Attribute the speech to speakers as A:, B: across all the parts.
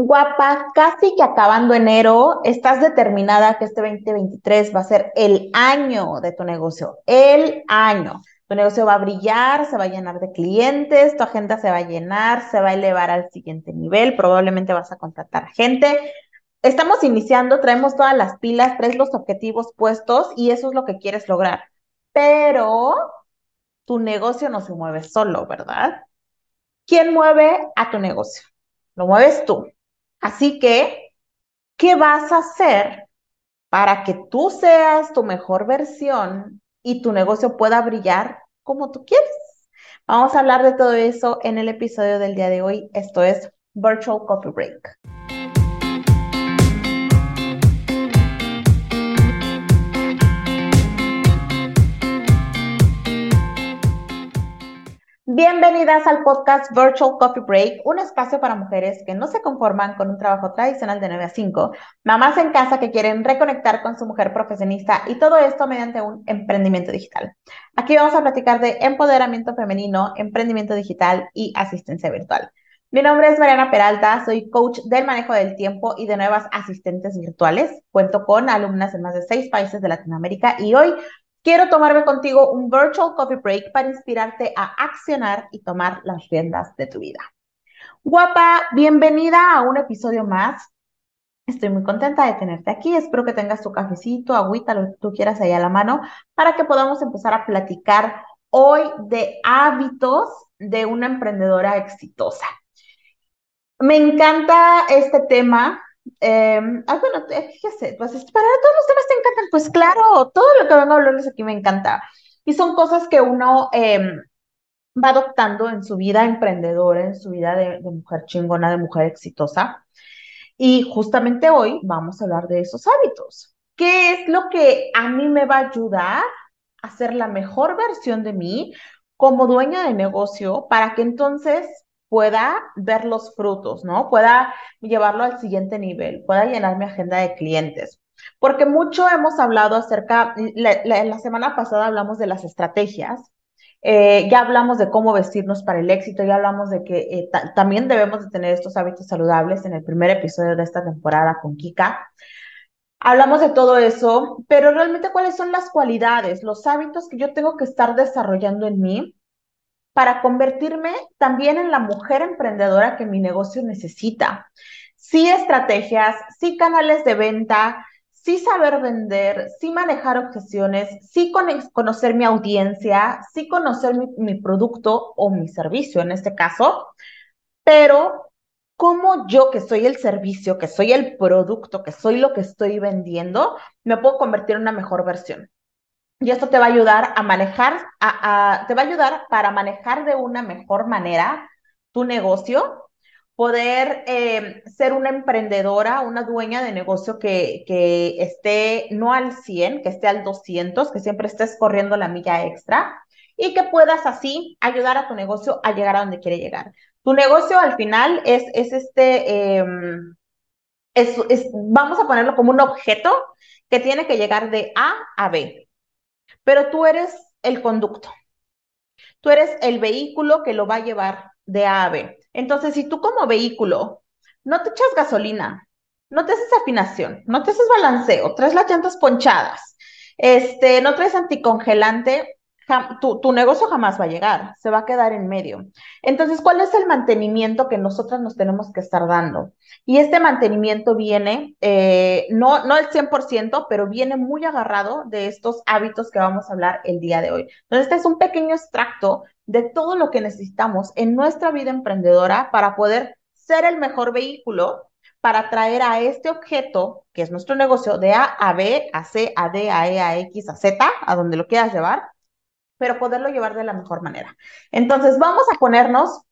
A: Guapa, casi que acabando enero, estás determinada que este 2023 va a ser el año de tu negocio, el año. Tu negocio va a brillar, se va a llenar de clientes, tu agenda se va a llenar, se va a elevar al siguiente nivel, probablemente vas a contratar gente. Estamos iniciando, traemos todas las pilas, traes los objetivos puestos y eso es lo que quieres lograr. Pero tu negocio no se mueve solo, ¿verdad? ¿Quién mueve a tu negocio? Lo mueves tú. Así que, ¿qué vas a hacer para que tú seas tu mejor versión y tu negocio pueda brillar como tú quieres? Vamos a hablar de todo eso en el episodio del día de hoy. Esto es Virtual Coffee Break. Bienvenidas al podcast Virtual Coffee Break, un espacio para mujeres que no se conforman con un trabajo tradicional de 9 a 5, mamás en casa que quieren reconectar con su mujer profesionista y todo esto mediante un emprendimiento digital. Aquí vamos a platicar de empoderamiento femenino, emprendimiento digital y asistencia virtual. Mi nombre es Mariana Peralta, soy coach del manejo del tiempo y de nuevas asistentes virtuales. Cuento con alumnas en más de seis países de Latinoamérica y hoy Quiero tomarme contigo un virtual coffee break para inspirarte a accionar y tomar las riendas de tu vida. Guapa, bienvenida a un episodio más. Estoy muy contenta de tenerte aquí. Espero que tengas tu cafecito, agüita, lo que tú quieras ahí a la mano, para que podamos empezar a platicar hoy de hábitos de una emprendedora exitosa. Me encanta este tema eh, ah, bueno, fíjese, pues para todos los temas te encantan, pues claro, todo lo que vengo a hablarles aquí me encanta. Y son cosas que uno em, va adoptando en su vida emprendedora, en su vida de, de, mujer chingona, de mujer exitosa. Y justamente hoy vamos a hablar de esos hábitos. ¿Qué es lo que a mí me va a ayudar a ser la mejor versión de mí como dueña de negocio para que entonces pueda ver los frutos, ¿no? Pueda llevarlo al siguiente nivel, pueda llenar mi agenda de clientes. Porque mucho hemos hablado acerca, la, la, semana pasada hablamos de las estrategias, eh, ya hablamos de cómo vestirnos para el éxito, ya hablamos de que eh, también debemos de tener estos hábitos saludables en el primer episodio de esta temporada con Kika. Hablamos de todo eso, pero realmente cuáles son las cualidades, los hábitos que yo tengo que estar desarrollando en mí para convertirme también en la mujer emprendedora que mi negocio necesita. Sí estrategias, sí canales de venta, sí saber vender, sí manejar objeciones, sí conocer mi audiencia, sí conocer mi, mi producto o mi servicio en este caso, pero cómo yo que soy el servicio, que soy el producto, que soy lo que estoy vendiendo, me puedo convertir en una mejor versión. Y esto te va a ayudar a manejar, a, te va a ayudar para manejar de una mejor manera tu negocio, poder eh, ser una emprendedora, una dueña de negocio que, esté no al 100, que esté al 200, que siempre estés corriendo la milla extra y que puedas así ayudar a tu negocio a llegar a donde quiere llegar. Tu negocio al final es, es este, em, es, vamos a ponerlo como un objeto que tiene que llegar de A a B pero tú eres el conducto. Tú eres el vehículo que lo va a llevar de A a B. Entonces, si tú como vehículo no te echas gasolina, no te haces afinación, no te haces balanceo, traes las llantas ponchadas, este, no traes anticongelante, tu, negocio jamás va a llegar, se va a quedar en medio. Entonces, ¿cuál es el mantenimiento que nosotras nos tenemos que estar dando? Y este mantenimiento viene, eh, no, no el 100%, pero viene muy agarrado de estos hábitos que vamos a hablar el día de hoy. Entonces, este es un pequeño extracto de todo lo que necesitamos en nuestra vida emprendedora para poder ser el mejor vehículo para traer a este objeto, que es nuestro negocio, de A a B, a C, a D, a E, a X, a Z, a donde lo quieras llevar, pero poderlo llevar de la mejor manera. Entonces, vamos a ponernos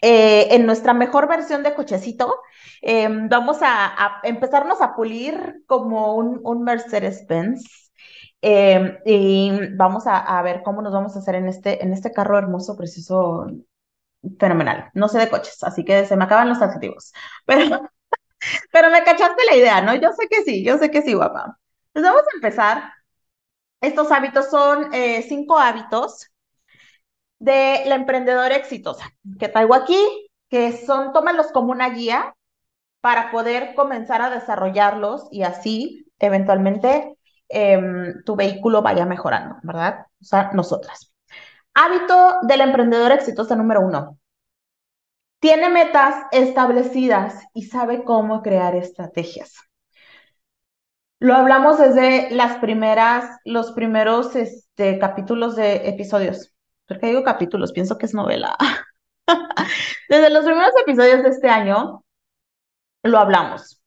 A: eh, en nuestra mejor versión de cochecito. Eh, vamos a, empezarnos a pulir como un, Mercedes-Benz. Eh, y vamos a, a, ver cómo nos vamos a hacer en este, en este carro hermoso, precioso, fenomenal. No sé de coches, así que se me acaban los adjetivos. Pero, pero me cachaste la idea, ¿no? Yo sé que sí, yo sé que sí, guapa. Pues vamos a empezar estos hábitos son eh, cinco hábitos de la emprendedora exitosa que traigo aquí, que son, tómalos como una guía para poder comenzar a desarrollarlos y así eventualmente em, tu vehículo vaya mejorando, ¿verdad? O sea, nosotras. Hábito del emprendedor exitoso número uno. Tiene metas establecidas y sabe cómo crear estrategias. Lo hablamos desde las primeras, los primeros este, capítulos de episodios. ¿Por qué digo capítulos? Pienso que es novela. desde los primeros episodios de este año lo hablamos.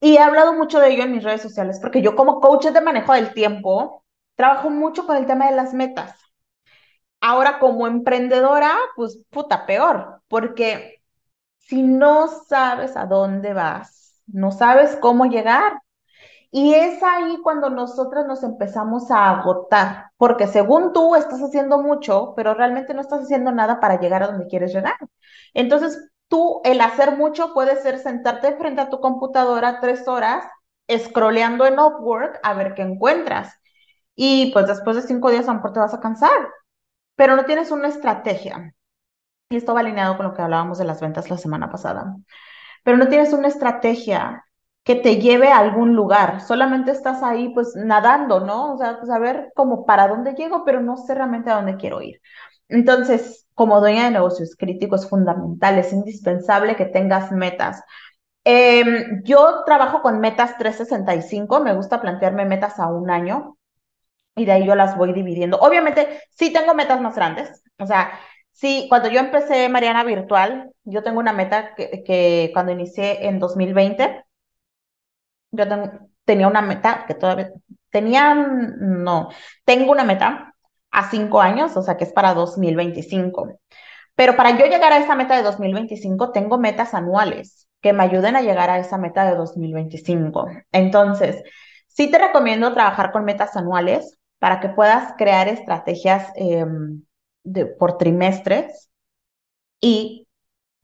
A: Y he hablado mucho de ello en mis redes sociales porque yo como coach de manejo del tiempo trabajo mucho con el tema de las metas. Ahora como emprendedora, pues puta, peor, porque si no sabes a dónde vas, no sabes cómo llegar, y es ahí cuando nosotras nos empezamos a agotar, porque según tú estás haciendo mucho, pero realmente no estás haciendo nada para llegar a donde quieres llegar. Entonces, tú, el hacer mucho puede ser sentarte frente a tu computadora tres horas, scrolleando en Upwork a ver qué encuentras. Y pues después de cinco días a lo mejor te vas a cansar, pero no tienes una estrategia. Y esto va alineado con lo que hablábamos de las ventas la semana pasada. Pero no tienes una estrategia que te lleve a algún lugar. Solamente estás ahí pues nadando, ¿no? O sea, pues a para dónde llego, pero no sé realmente a dónde quiero ir. Entonces, como dueña de negocios críticos es fundamental, es indispensable que tengas metas. Em, yo trabajo con metas 365, me gusta plantearme metas a un año y de ahí yo las voy dividiendo. Obviamente, sí tengo metas más grandes, o sea, sí, cuando yo empecé Mariana Virtual, yo tengo una meta que cuando inicié en 2020, yo tenía una meta que todavía tenía, no, tengo una meta a cinco años, o sea que es para 2025. Pero para yo llegar a esa meta de 2025, tengo metas anuales que me ayuden a llegar a esa meta de 2025. Entonces, sí te recomiendo trabajar con metas anuales para que puedas crear estrategias em, de, por trimestres y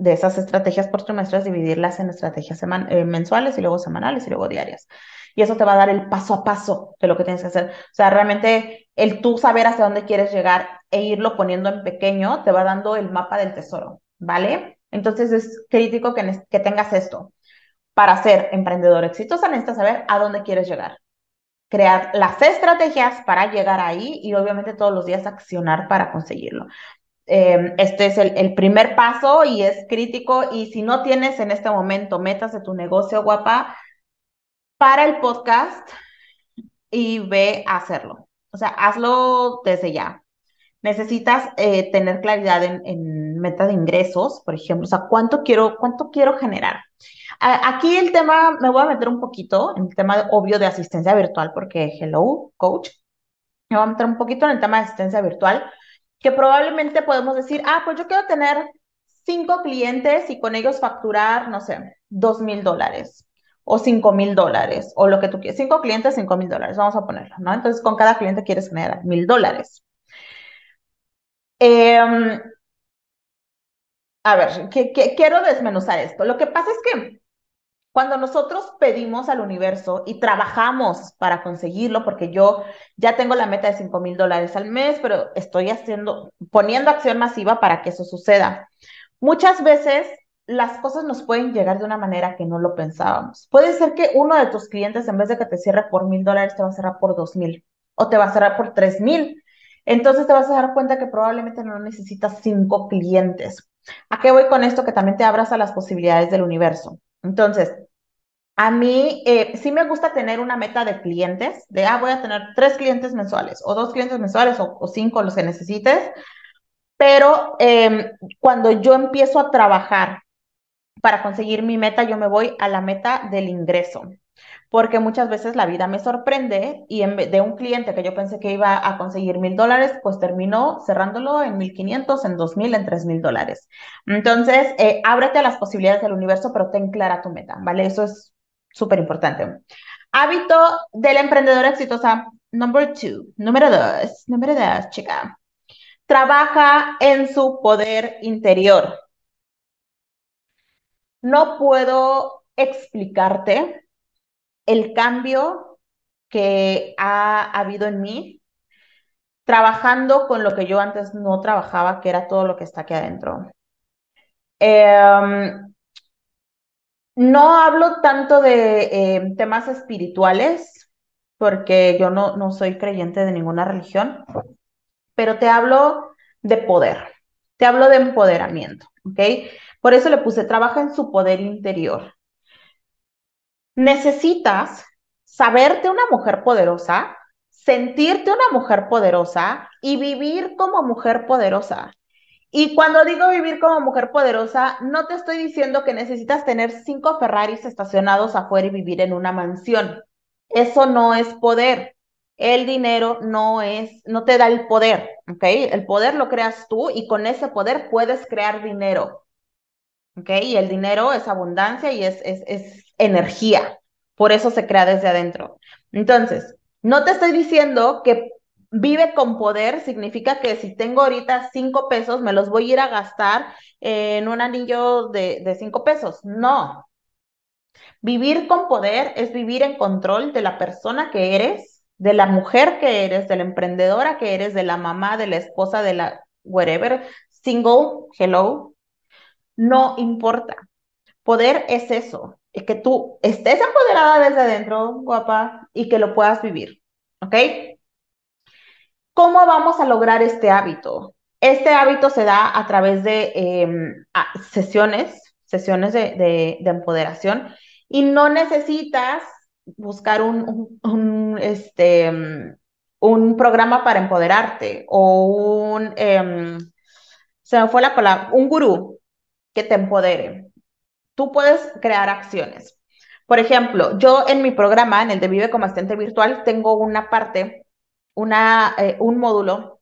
A: de esas estrategias por trimestres, dividirlas en estrategias eh, mensuales y luego semanales y luego diarias. Y eso te va a dar el paso a paso de lo que tienes que hacer. O sea, realmente el tú saber hacia dónde quieres llegar e irlo poniendo en pequeño te va dando el mapa del tesoro, ¿vale? Entonces es crítico que, que tengas esto. Para ser emprendedor exitoso necesitas saber a dónde quieres llegar. Crear las estrategias para llegar ahí y obviamente todos los días accionar para conseguirlo. Em, este es el, primer paso y es crítico. Y si no tienes en este momento metas de tu negocio, guapa, para el podcast y ve a hacerlo. O sea, hazlo desde ya. Necesitas eh, tener claridad en, en meta de ingresos, por ejemplo. O sea, ¿cuánto quiero, cuánto quiero generar? aquí el tema, me voy a meter un poquito en el tema obvio de asistencia virtual, porque hello, coach. Me voy a meter un poquito en el tema de asistencia virtual que probablemente podemos decir, ah, pues yo quiero tener cinco clientes y con ellos facturar, no sé, dos mil dólares o cinco mil dólares o lo que tú quieras. Cinco clientes, cinco mil dólares, vamos a ponerlo, ¿no? Entonces, con cada cliente quieres generar mil dólares. Em, a ver, quiero desmenuzar esto. Lo que pasa es que cuando nosotros pedimos al universo y trabajamos para conseguirlo, porque yo ya tengo la meta de 5 mil dólares al mes, pero estoy haciendo, poniendo acción masiva para que eso suceda. Muchas veces las cosas nos pueden llegar de una manera que no lo pensábamos. Puede ser que uno de tus clientes, en vez de que te cierre por mil dólares, te va a cerrar por dos mil o te va a cerrar por tres mil. Entonces te vas a dar cuenta que probablemente no necesitas cinco clientes. ¿A qué voy con esto? Que también te abras a las posibilidades del universo. Entonces, a mí eh, sí me gusta tener una meta de clientes, de, ah, voy a tener tres clientes mensuales o dos clientes mensuales o, cinco, los que necesites, pero em, cuando yo empiezo a trabajar para conseguir mi meta, yo me voy a la meta del ingreso, porque muchas veces la vida me sorprende y en de un cliente que yo pensé que iba a conseguir mil dólares, pues terminó cerrándolo en mil quinientos, en dos mil, en tres mil dólares. Entonces, eh, ábrete a las posibilidades del universo, pero ten clara tu meta, ¿vale? Eso es súper importante. Hábito de la emprendedora exitosa, number two, número dos, número dos, chica. Trabaja en su poder interior. No puedo explicarte el cambio que ha habido en mí trabajando con lo que yo antes no trabajaba, que era todo lo que está aquí adentro. Em, No hablo tanto de eh, temas espirituales, porque yo no, no soy creyente de ninguna religión, pero te hablo de poder, te hablo de empoderamiento, ¿ok? Por eso le puse, trabaja en su poder interior. Necesitas saberte una mujer poderosa, sentirte una mujer poderosa y vivir como mujer poderosa. Y cuando digo vivir como mujer poderosa, no te estoy diciendo que necesitas tener cinco Ferraris estacionados afuera y vivir en una mansión. Eso no es poder. El dinero no es, no te da el poder, ¿ok? El poder lo creas tú y con ese poder puedes crear dinero, ¿ok? Y el dinero es abundancia y es, es, es energía. Por eso se crea desde adentro. Entonces, no te estoy diciendo que vive con poder significa que si tengo ahorita cinco pesos, me los voy a ir a gastar en un anillo de, de cinco pesos. No. Vivir con poder es vivir en control de la persona que eres, de la mujer que eres, de la emprendedora que eres, de la mamá, de la esposa, de la whatever, single, hello. No importa. Poder es eso, es que tú estés empoderada desde adentro, guapa, y que lo puedas vivir. ¿Ok? ¿Cómo vamos a lograr este hábito? Este hábito se da a través de em, sesiones, sesiones de, empoderación, y no necesitas buscar un, este, un programa para empoderarte o un, em, se me fue la palabra, un gurú que te empodere. Tú puedes crear acciones. Por ejemplo, yo en mi programa, en el de Vive como Asistente Virtual, tengo una parte una, eh, un módulo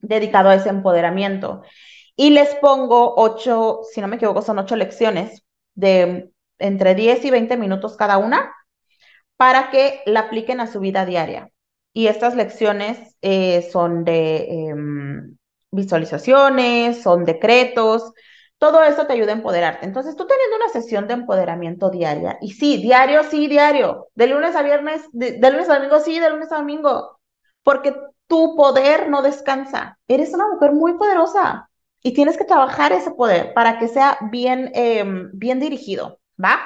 A: dedicado a ese empoderamiento. Y les pongo ocho, si no me equivoco, son ocho lecciones de entre 10 y 20 minutos cada una para que la apliquen a su vida diaria. Y estas lecciones eh, son de em, visualizaciones, son decretos, todo eso te ayuda a empoderarte. Entonces, tú teniendo una sesión de empoderamiento diaria, y sí, diario, sí, diario, de lunes a viernes, de lunes a domingo, sí, de lunes a domingo, porque tu poder no descansa. Eres una mujer muy poderosa y tienes que trabajar ese poder para que sea bien, em, bien dirigido, ¿va?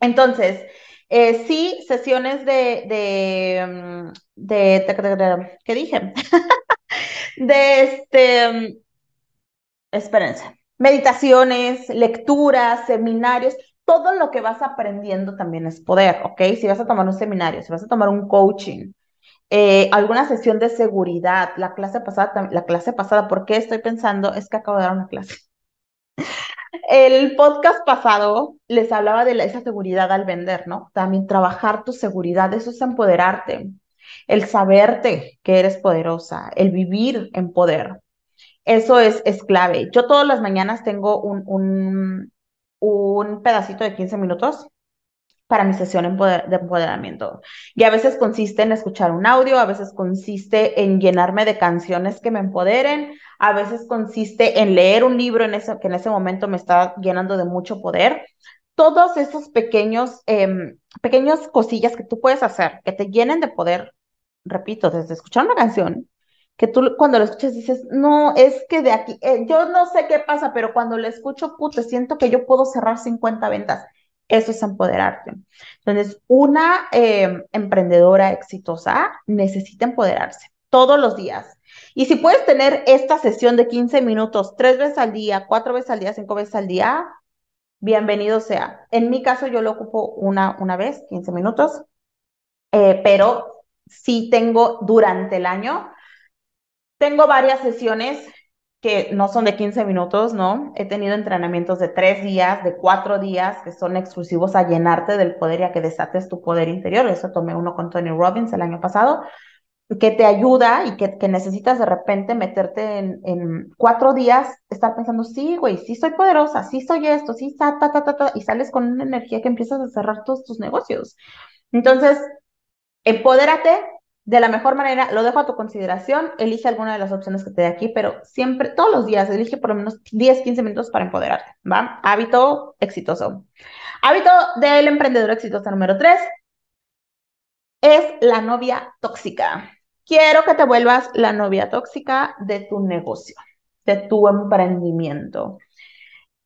A: Entonces, eh, sí, sesiones de, de, em, de, ¿qué dije? de este, em, espérense, meditaciones, lecturas, seminarios, todo lo que vas aprendiendo también es poder, ¿ok? Si vas a tomar un seminario, si vas a tomar un coaching, eh, alguna sesión de seguridad, la clase pasada, la clase pasada, ¿por qué estoy pensando? Es que acabo de dar una clase. El podcast pasado les hablaba de esa seguridad al vender, ¿no? También trabajar tu seguridad, eso es empoderarte, el saberte que eres poderosa, el vivir en poder. Eso es, es clave. Yo todas las mañanas tengo un, un, pedacito de 15 minutos para mi sesión de empoderamiento. Y a veces consiste en escuchar un audio, a veces consiste en llenarme de canciones que me empoderen, a veces consiste en leer un libro en ese, que en ese momento me está llenando de mucho poder. Todos esos pequeños, eh, cosillas que tú puedes hacer, que te llenen de poder, repito, desde escuchar una canción, que tú cuando la escuchas dices, no, es que de aquí, eh, yo no sé qué pasa, pero cuando la escucho, puta, siento que yo puedo cerrar 50 ventas eso es empoderarte. Entonces, una em, emprendedora exitosa necesita empoderarse todos los días. Y si puedes tener esta sesión de 15 minutos tres veces al día, cuatro veces al día, cinco veces al día, bienvenido sea. En mi caso, yo lo ocupo una, una vez, 15 minutos, eh, pero sí tengo durante el año, tengo varias sesiones que no son de 15 minutos, ¿no? He tenido entrenamientos de tres días, de cuatro días, que son exclusivos a llenarte del poder y a que desates tu poder interior. Eso tomé uno con Tony Robbins el año pasado, que te ayuda y que, necesitas de repente meterte en, cuatro días, estar pensando, sí, güey, sí soy poderosa, sí soy esto, sí, ta, ta, ta, ta, ta, y sales con una energía que empiezas a cerrar todos tus negocios. Entonces, empodérate, de la mejor manera, lo dejo a tu consideración, elige alguna de las opciones que te dé aquí, pero siempre, todos los días, elige por lo menos 10, 15 minutos para empoderarte, ¿va? Hábito exitoso. Hábito del emprendedor exitoso número 3 es la novia tóxica. Quiero que te vuelvas la novia tóxica de tu negocio, de tu emprendimiento.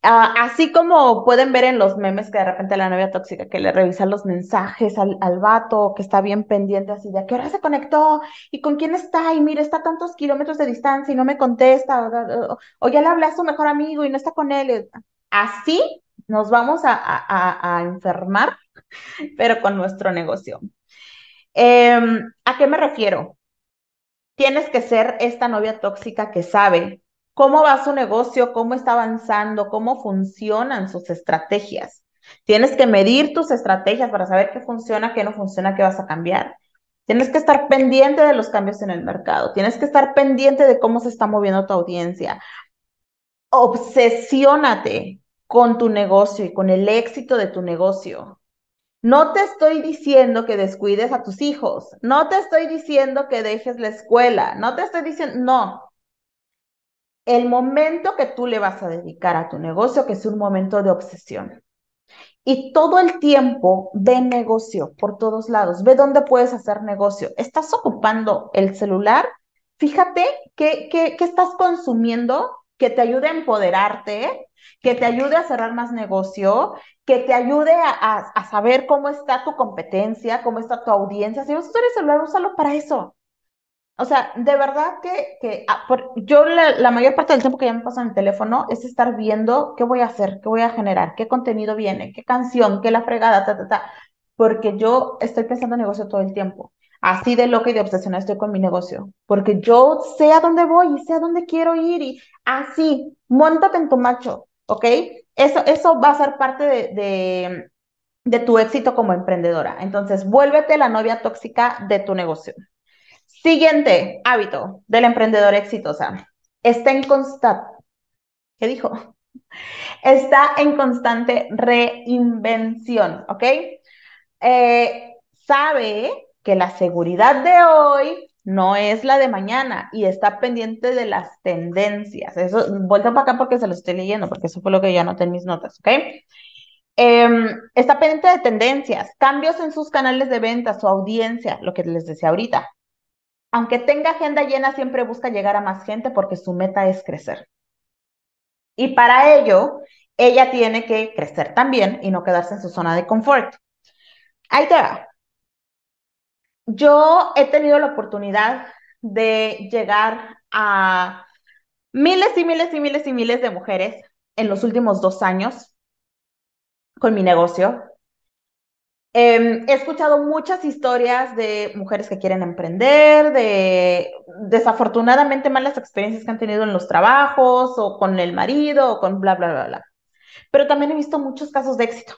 A: Ah, así como pueden ver en los memes que de repente la novia tóxica que le revisa los mensajes al, al vato, que está bien pendiente así de a qué hora se conectó y con quién está y mira, está a tantos kilómetros de distancia y no me contesta, o, ya le hablé a su mejor amigo y no está con él. Así nos vamos a, a, a enfermar, pero con nuestro negocio. Em, ¿A qué me refiero? Tienes que ser esta novia tóxica que sabe cómo va su negocio, cómo está avanzando, cómo funcionan sus estrategias. Tienes que medir tus estrategias para saber qué funciona, qué no funciona, qué vas a cambiar. Tienes que estar pendiente de los cambios en el mercado. Tienes que estar pendiente de cómo se está moviendo tu audiencia. Obsesiónate con tu negocio y con el éxito de tu negocio. No te estoy diciendo que descuides a tus hijos. No te estoy diciendo que dejes la escuela. No te estoy diciendo, no el momento que tú le vas a dedicar a tu negocio, que es un momento de obsesión. Y todo el tiempo ve negocio por todos lados, ve dónde puedes hacer negocio. ¿Estás ocupando el celular? Fíjate qué, qué, estás consumiendo que te ayude a empoderarte, que te ayude a cerrar más negocio, que te ayude a, saber cómo está tu competencia, cómo está tu audiencia. Si vas a el celular, úsalo para eso. O sea, de verdad que, que ah, yo la, mayor parte del tiempo que ya me paso en el teléfono es estar viendo qué voy a hacer, qué voy a generar, qué contenido viene, qué canción, qué la fregada, ta, ta, ta. Porque yo estoy pensando en negocio todo el tiempo. Así de loca y de obsesionada estoy con mi negocio. Porque yo sé a dónde voy y sé a dónde quiero ir y así, montate en tu macho, ¿ok? Eso, eso va a ser parte de, de tu éxito como emprendedora. Entonces, vuélvete la novia tóxica de tu negocio. Siguiente hábito de la emprendedora exitosa. Está en constante. ¿Qué dijo? Está en constante reinvención, ¿ok? Eh, sabe que la seguridad de hoy no es la de mañana y está pendiente de las tendencias. Eso, vuelta para acá porque se lo estoy leyendo, porque eso fue lo que yo anoté en mis notas, ¿ok? Em, está pendiente de tendencias, cambios en sus canales de venta, su audiencia, lo que les decía ahorita aunque tenga agenda llena, siempre busca llegar a más gente porque su meta es crecer. Y para ello, ella tiene que crecer también y no quedarse en su zona de confort. Ahí te va. Yo he tenido la oportunidad de llegar a miles y miles y miles y miles de mujeres en los últimos dos años con mi negocio. Em, he escuchado muchas historias de mujeres que quieren emprender, de desafortunadamente malas experiencias que han tenido en los trabajos o con el marido o con bla, bla, bla, bla. Pero también he visto muchos casos de éxito.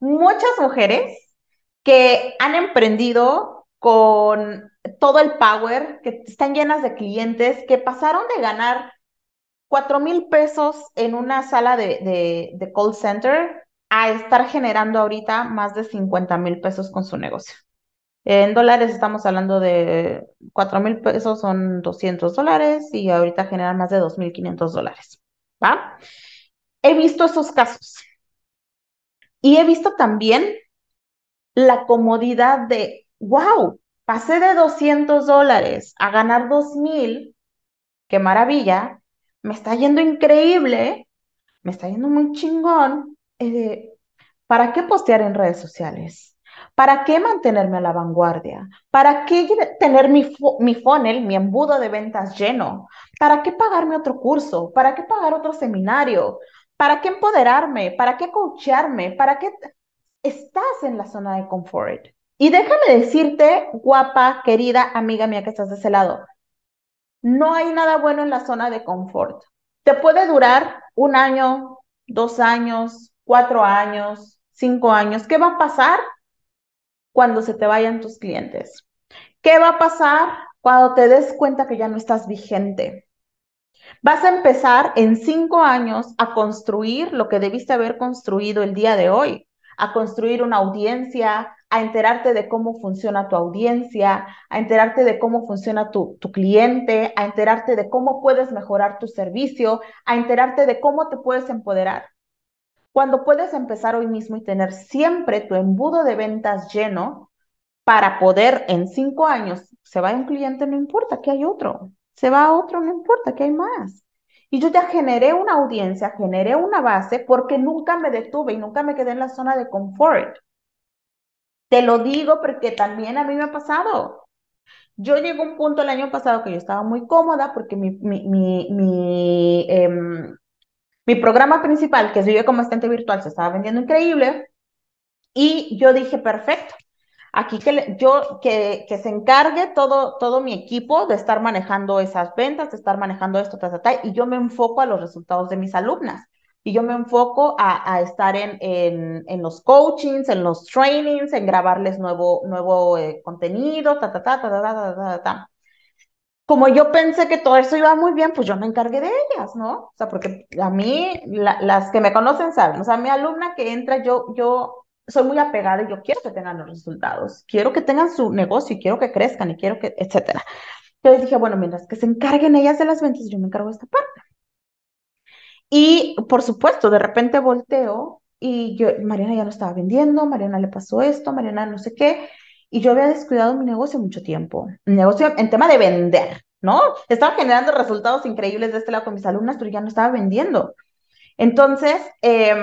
A: Muchas mujeres que han emprendido con todo el power, que están llenas de clientes, que pasaron de ganar cuatro mil pesos en una sala de call center a estar generando ahorita más de 50 mil pesos con su negocio. En dólares estamos hablando de 4 mil pesos son 200 dólares y ahorita generan más de 2.500 dólares. ¿Va? He visto esos casos. Y he visto también la comodidad de, wow, pasé de 200 dólares a ganar 2.000, qué maravilla, me está yendo increíble, me está yendo muy chingón, eh, ¿para qué postear en redes sociales? ¿Para qué mantenerme a la vanguardia? ¿Para qué tener mi, mi funnel, mi embudo de ventas lleno? ¿Para qué pagarme otro curso? ¿Para qué pagar otro seminario? ¿Para qué empoderarme? ¿Para qué coacharme? ¿Para qué estás en la zona de confort? Y déjame decirte, guapa, querida amiga mía que estás de ese lado, no hay nada bueno en la zona de confort. Te puede durar un año, dos años, cuatro años, cinco años, ¿qué va a pasar cuando se te vayan tus clientes? ¿Qué va a pasar cuando te des cuenta que ya no estás vigente? Vas a empezar en cinco años a construir lo que debiste haber construido el día de hoy, a construir una audiencia, a enterarte de cómo funciona tu audiencia, a enterarte de cómo funciona tu, tu, cliente, a enterarte de cómo puedes mejorar tu servicio, a enterarte de cómo te puedes empoderar. Cuando puedes empezar hoy mismo y tener siempre tu embudo de ventas lleno para poder en cinco años, se va un cliente, no importa que hay otro, se va otro, no importa que hay más. Y yo ya generé una audiencia, generé una base porque nunca me detuve y nunca me quedé en la zona de confort. Te lo digo porque también a mí me ha pasado. Yo llegué a un punto el año pasado que yo estaba muy cómoda porque mi, mi, mi, mi, em, mi programa principal, que es Vive como Asistente Virtual, se estaba vendiendo increíble. Y yo dije, perfecto, aquí que yo que, que, se encargue todo, todo mi equipo de estar manejando esas ventas, de estar manejando esto, ta, ta, ta, y yo me enfoco a los resultados de mis alumnas. Y yo me enfoco a, a estar en, en, en, los coachings, en los trainings, en grabarles nuevo, nuevo eh, contenido, ta, ta, ta, ta, ta, ta, ta, ta. Como yo pensé que todo eso iba muy bien, pues yo me encargué de ellas, ¿no? O sea, porque a mí, la, las que me conocen saben, o sea, mi alumna que entra, yo, yo soy muy apegada y yo quiero que tengan los resultados, quiero que tengan su negocio y quiero que crezcan y quiero que, etcétera. Entonces dije, bueno, mientras que se encarguen ellas de las ventas, yo me encargo de esta parte. Y por supuesto, de repente volteo y yo, Mariana ya no estaba vendiendo, Mariana le pasó esto, Mariana no sé qué, y yo había descuidado mi negocio mucho tiempo, mi negocio en tema de vender, ¿no? Estaba generando resultados increíbles de este lado con mis alumnas, pero ya no estaba vendiendo. Entonces, eh,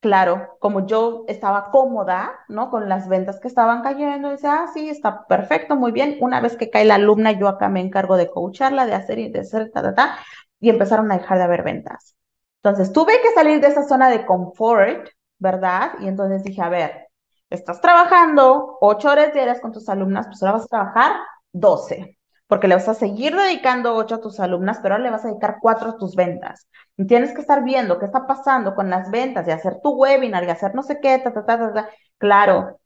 A: claro, como yo estaba cómoda, ¿no? Con las ventas que estaban cayendo, decía, ah, sí, está perfecto, muy bien. Una vez que cae la alumna, yo acá me encargo de coacharla, de hacer y de hacer, ta, ta, ta, y empezaron a dejar de haber ventas. Entonces, tuve que salir de esa zona de confort, ¿verdad? Y entonces dije, a ver, estás trabajando ocho horas diarias con tus alumnas, pues ahora vas a trabajar 12 porque le vas a seguir dedicando ocho a tus alumnas, pero ahora le vas a dedicar cuatro a tus ventas. Y tienes que estar viendo qué está pasando con las ventas y hacer tu webinar y hacer no sé qué, ta, ta, ta, ta, ta. Claro,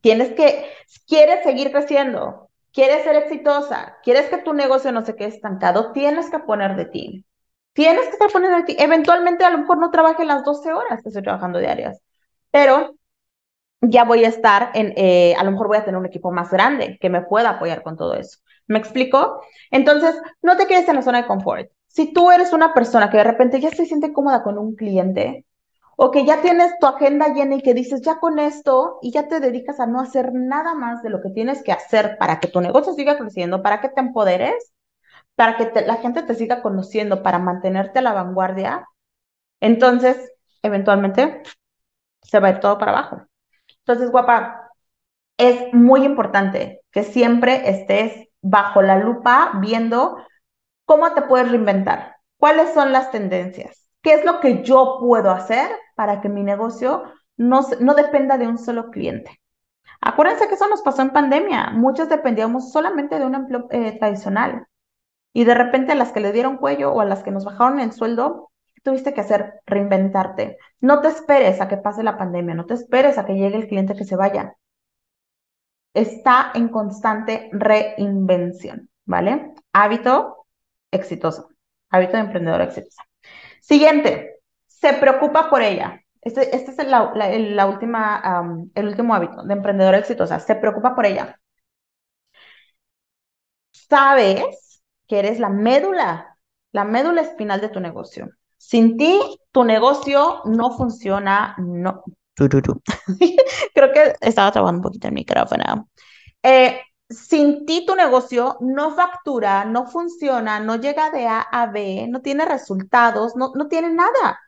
A: tienes que, quieres seguir creciendo, quieres ser exitosa, quieres que tu negocio no se quede estancado, tienes que poner de ti. Tienes que estar poniendo de ti. Eventualmente a lo mejor no trabaje las 12 horas que estoy trabajando diarias, pero ya voy a estar en, eh, a lo mejor voy a tener un equipo más grande que me pueda apoyar con todo eso. ¿Me explico? Entonces, no te quedes en la zona de confort. Si tú eres una persona que de repente ya se siente cómoda con un cliente o que ya tienes tu agenda llena y que dices, ya con esto y ya te dedicas a no hacer nada más de lo que tienes que hacer para que tu negocio siga creciendo, para que te empoderes, para que la gente te siga conociendo, para mantenerte a la vanguardia, entonces, eventualmente, se va a ir todo para abajo. Entonces, guapa, es muy importante que siempre estés bajo la lupa viendo cómo te puedes reinventar, cuáles son las tendencias, qué es lo que yo puedo hacer para que mi negocio no, dependa de un solo cliente. Acuérdense que eso nos pasó en pandemia. Muchos dependíamos solamente de un empleo eh, tradicional. Y de repente a las que le dieron cuello o a las que nos bajaron el sueldo, tuviste que hacer reinventarte. No te esperes a que pase la pandemia, no te esperes a que llegue el cliente que se vaya está en constante reinvención, ¿vale? Hábito exitoso, hábito de emprendedor exitoso. Siguiente, se preocupa por ella. Este, este es el, la, última, el último hábito de emprendedora exitosa, se preocupa por ella. Sabes que eres la médula, la médula espinal de tu negocio. Sin ti, tu negocio no funciona, no, Creo que estaba trabajando un poquito el micrófono. Eh, sin ti tu negocio no factura, no funciona, no llega de A a B, no tiene resultados, no, no tiene nada.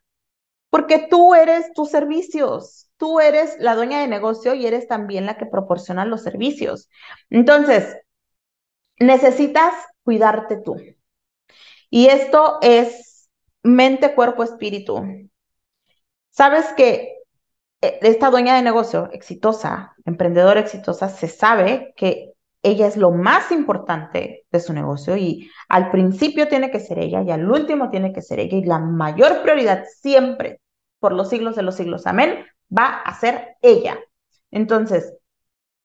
A: Porque tú eres tus servicios, tú eres la dueña de negocio y eres también la que proporciona los servicios. Entonces, necesitas cuidarte tú. Y esto es mente, cuerpo, espíritu. Sabes que eh, esta dueña de negocio exitosa, emprendedora exitosa, se sabe que ella es lo más importante de su negocio y al principio tiene que ser ella y al último tiene que ser ella y la mayor prioridad siempre, por los siglos de los siglos, amén, va a ser ella. Entonces,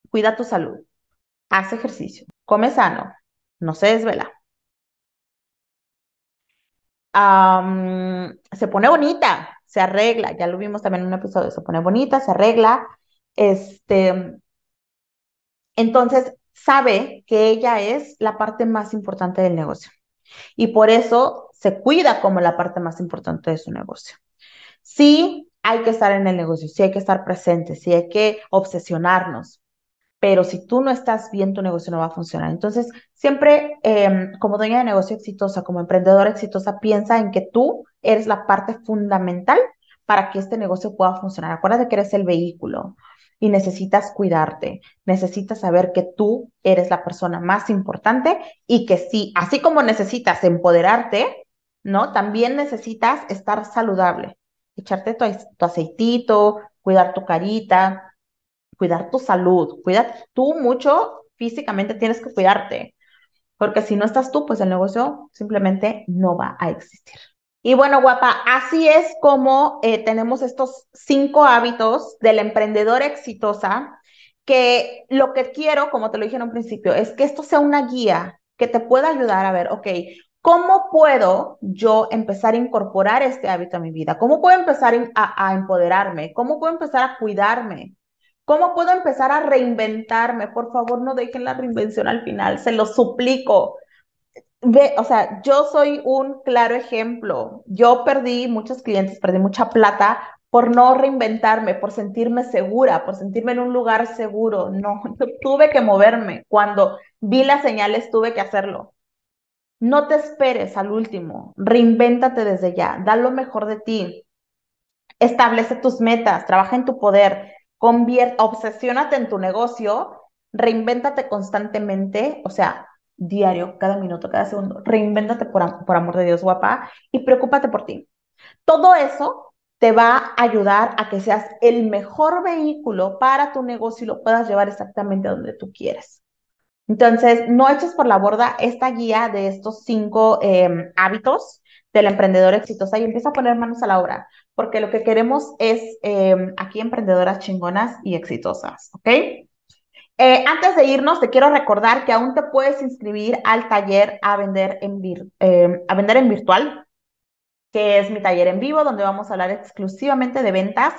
A: cuida tu salud, haz ejercicio, come sano, no se desvela. Se pone bonita, se arregla, ya lo vimos también en un episodio, se pone bonita, se arregla, este, entonces sabe que ella es la parte más importante del negocio y por eso se cuida como la parte más importante de su negocio. Sí hay que estar en el negocio, sí hay que estar presente, sí hay que obsesionarnos, pero si tú no estás bien, tu negocio no va a funcionar. Entonces, siempre em, como dueña de negocio exitosa, como emprendedora exitosa, piensa en que tú eres la parte fundamental para que este negocio pueda funcionar. Acuérdate que eres el vehículo y necesitas cuidarte, necesitas saber que tú eres la persona más importante y que sí, así como necesitas empoderarte, ¿no? También necesitas estar saludable, echarte tu, tu aceitito, cuidar tu carita, cuidar tu salud, cuida tú mucho físicamente, tienes que cuidarte, porque si no estás tú, pues el negocio simplemente no va a existir. Y bueno, guapa, así es como eh, tenemos estos cinco hábitos de la emprendedora exitosa, que lo que quiero, como te lo dije en un principio, es que esto sea una guía que te pueda ayudar a ver, ok, ¿cómo puedo yo empezar a incorporar este hábito a mi vida? ¿Cómo puedo empezar a empoderarme? ¿Cómo puedo empezar a cuidarme? ¿Cómo puedo empezar a reinventarme? Por favor, no dejen la reinvención al final, se lo suplico. Ve, o sea, yo soy un claro ejemplo. Yo perdí muchos clientes, perdí mucha plata por no reinventarme, por sentirme segura, por sentirme en un lugar seguro. No, tuve que moverme. Cuando vi las señales, tuve que hacerlo. No te esperes al último, reinvéntate desde ya, da lo mejor de ti, establece tus metas, trabaja en tu poder, Convierte, obsesiónate en tu negocio, reinvéntate constantemente, o sea, diario, cada minuto, cada segundo, reinvéntate por, por amor de Dios, guapa, y preocúpate por ti. Todo eso te va a ayudar a que seas el mejor vehículo para tu negocio y lo puedas llevar exactamente donde tú quieres. Entonces, no eches por la borda esta guía de estos cinco em, hábitos del emprendedor exitosa y empieza a poner manos a la obra porque lo que queremos es em, aquí emprendedoras chingonas y exitosas, ¿ok? Eh, antes de irnos, te quiero recordar que aún te puedes inscribir al taller a vender en, em, a vender en virtual, que es mi taller en vivo, donde vamos a hablar exclusivamente de ventas,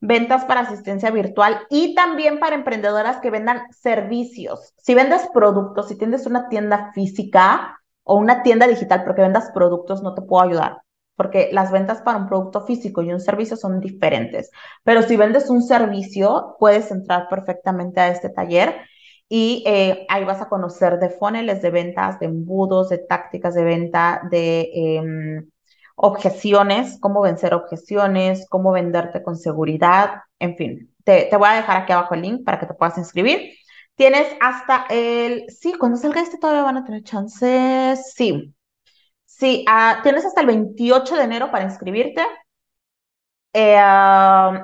A: ventas para asistencia virtual y también para emprendedoras que vendan servicios. Si vendes productos, si tienes una tienda física o una tienda digital, porque vendas productos, no te puedo ayudar porque las ventas para un producto físico y un servicio son diferentes. Pero si vendes un servicio, puedes entrar perfectamente a este taller y eh, ahí vas a conocer de funnels de ventas, de embudos, de tácticas de venta, de em, objeciones, cómo vencer objeciones, cómo venderte con seguridad, en fin. Te, voy a dejar aquí abajo el link para que te puedas inscribir. Tienes hasta el, sí, cuando salga este todavía van a tener chances, sí, Sí, ah, tienes hasta el 28 de enero para inscribirte. Eh,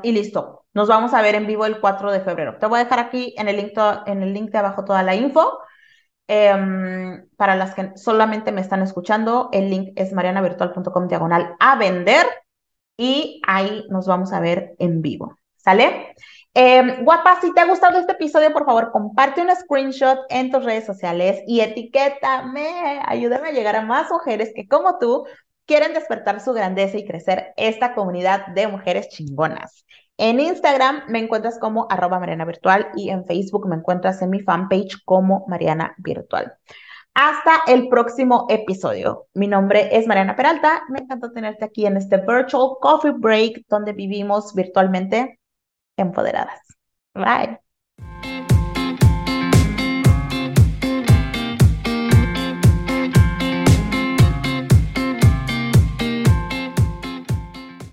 A: y listo. Nos vamos a ver en vivo el 4 de febrero. Te voy a dejar aquí en el link, en el link de abajo toda la info. Em, para las que solamente me están escuchando, el link es marianavirtual.com diagonal a vender y ahí nos vamos a ver en vivo. ¿Sale? Eh, guapa, si te ha gustado este episodio, por favor, comparte un screenshot en tus redes sociales y etiquétame. Ayúdame a llegar a más mujeres que, como tú, quieren despertar su grandeza y crecer esta comunidad de mujeres chingonas. En Instagram me encuentras como arroba Mariana Virtual y en Facebook me encuentras en mi fanpage como Mariana Virtual. Hasta el próximo episodio. Mi nombre es Mariana Peralta. Me encanta tenerte aquí en este Virtual Coffee Break donde vivimos virtualmente empoderadas. Bye.